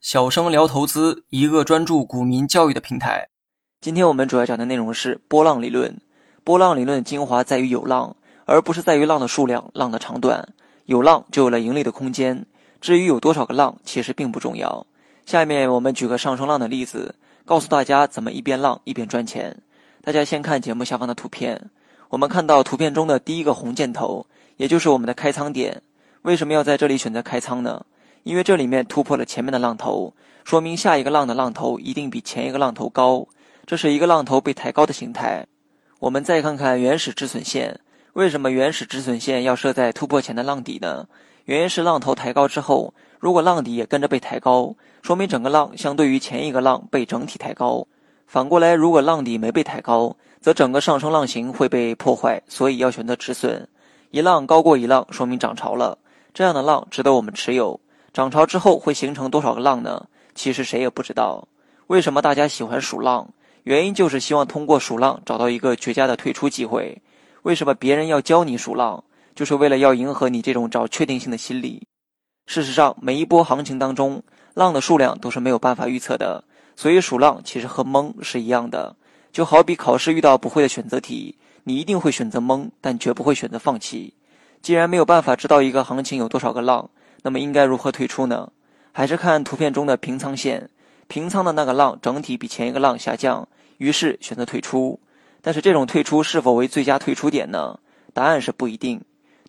小生聊投资，一个专注股民教育的平台。今天我们主要讲的内容是波浪理论。波浪理论的精华在于有浪，而不是在于浪的数量、浪的长短。有浪就有了盈利的空间。至于有多少个浪，其实并不重要。下面我们举个上升浪的例子，告诉大家怎么一边浪一边赚钱。大家先看节目下方的图片，我们看到图片中的第一个红箭头，也就是我们的开仓点。为什么要在这里选择开仓呢？因为这里面突破了前面的浪头，说明下一个浪的浪头一定比前一个浪头高，这是一个浪头被抬高的形态。我们再看看原始止损线，为什么原始止损线要设在突破前的浪底呢？原因是浪头抬高之后，如果浪底也跟着被抬高，说明整个浪相对于前一个浪被整体抬高。反过来，如果浪底没被抬高，则整个上升浪形会被破坏，所以要选择止损。一浪高过一浪，说明涨潮了，这样的浪值得我们持有。涨潮之后会形成多少个浪呢？其实谁也不知道。为什么大家喜欢数浪？原因就是希望通过数浪找到一个绝佳的退出机会。为什么别人要教你数浪？就是为了要迎合你这种找确定性的心理。事实上，每一波行情当中，浪的数量都是没有办法预测的。所以数浪其实和蒙是一样的。就好比考试遇到不会的选择题，你一定会选择蒙，但绝不会选择放弃。既然没有办法知道一个行情有多少个浪。那么应该如何退出呢？还是看图片中的平仓线，平仓的那个浪整体比前一个浪下降，于是选择退出。但是这种退出是否为最佳退出点呢？答案是不一定。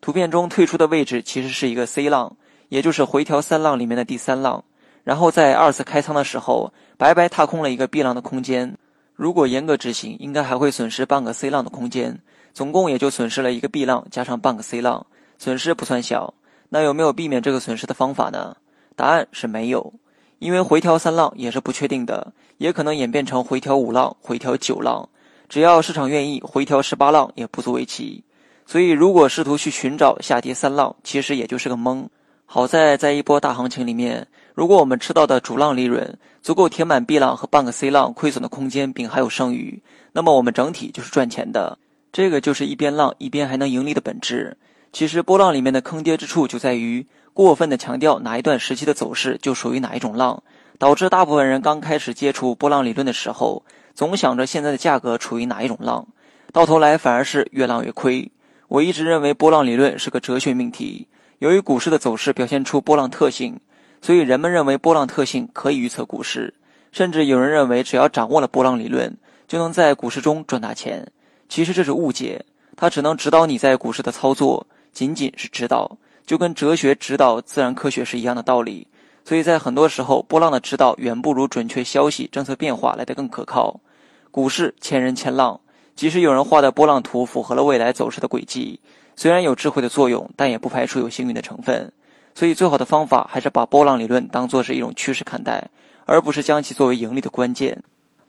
图片中退出的位置其实是一个 C 浪，也就是回调三浪里面的第三浪。然后在二次开仓的时候，白白踏空了一个 B 浪的空间。如果严格执行，应该还会损失半个 C 浪的空间，总共也就损失了一个 B 浪加上半个 C 浪，损失不算小。那有没有避免这个损失的方法呢？答案是没有，因为回调三浪也是不确定的，也可能演变成回调五浪、回调九浪，只要市场愿意，回调十八浪也不足为奇。所以，如果试图去寻找下跌三浪，其实也就是个蒙。好在在一波大行情里面，如果我们吃到的主浪利润足够填满 B 浪和半个 C 浪亏损的空间，并还有剩余，那么我们整体就是赚钱的。这个就是一边浪一边还能盈利的本质。其实波浪里面的坑爹之处就在于过分的强调哪一段时期的走势就属于哪一种浪，导致大部分人刚开始接触波浪理论的时候，总想着现在的价格处于哪一种浪，到头来反而是越浪越亏。我一直认为波浪理论是个哲学命题，由于股市的走势表现出波浪特性，所以人们认为波浪特性可以预测股市，甚至有人认为只要掌握了波浪理论，就能在股市中赚大钱。其实这是误解，它只能指导你在股市的操作。仅仅是指导，就跟哲学指导自然科学是一样的道理。所以在很多时候，波浪的指导远不如准确消息、政策变化来得更可靠。股市千人千浪，即使有人画的波浪图符合了未来走势的轨迹，虽然有智慧的作用，但也不排除有幸运的成分。所以最好的方法还是把波浪理论当作是一种趋势看待，而不是将其作为盈利的关键。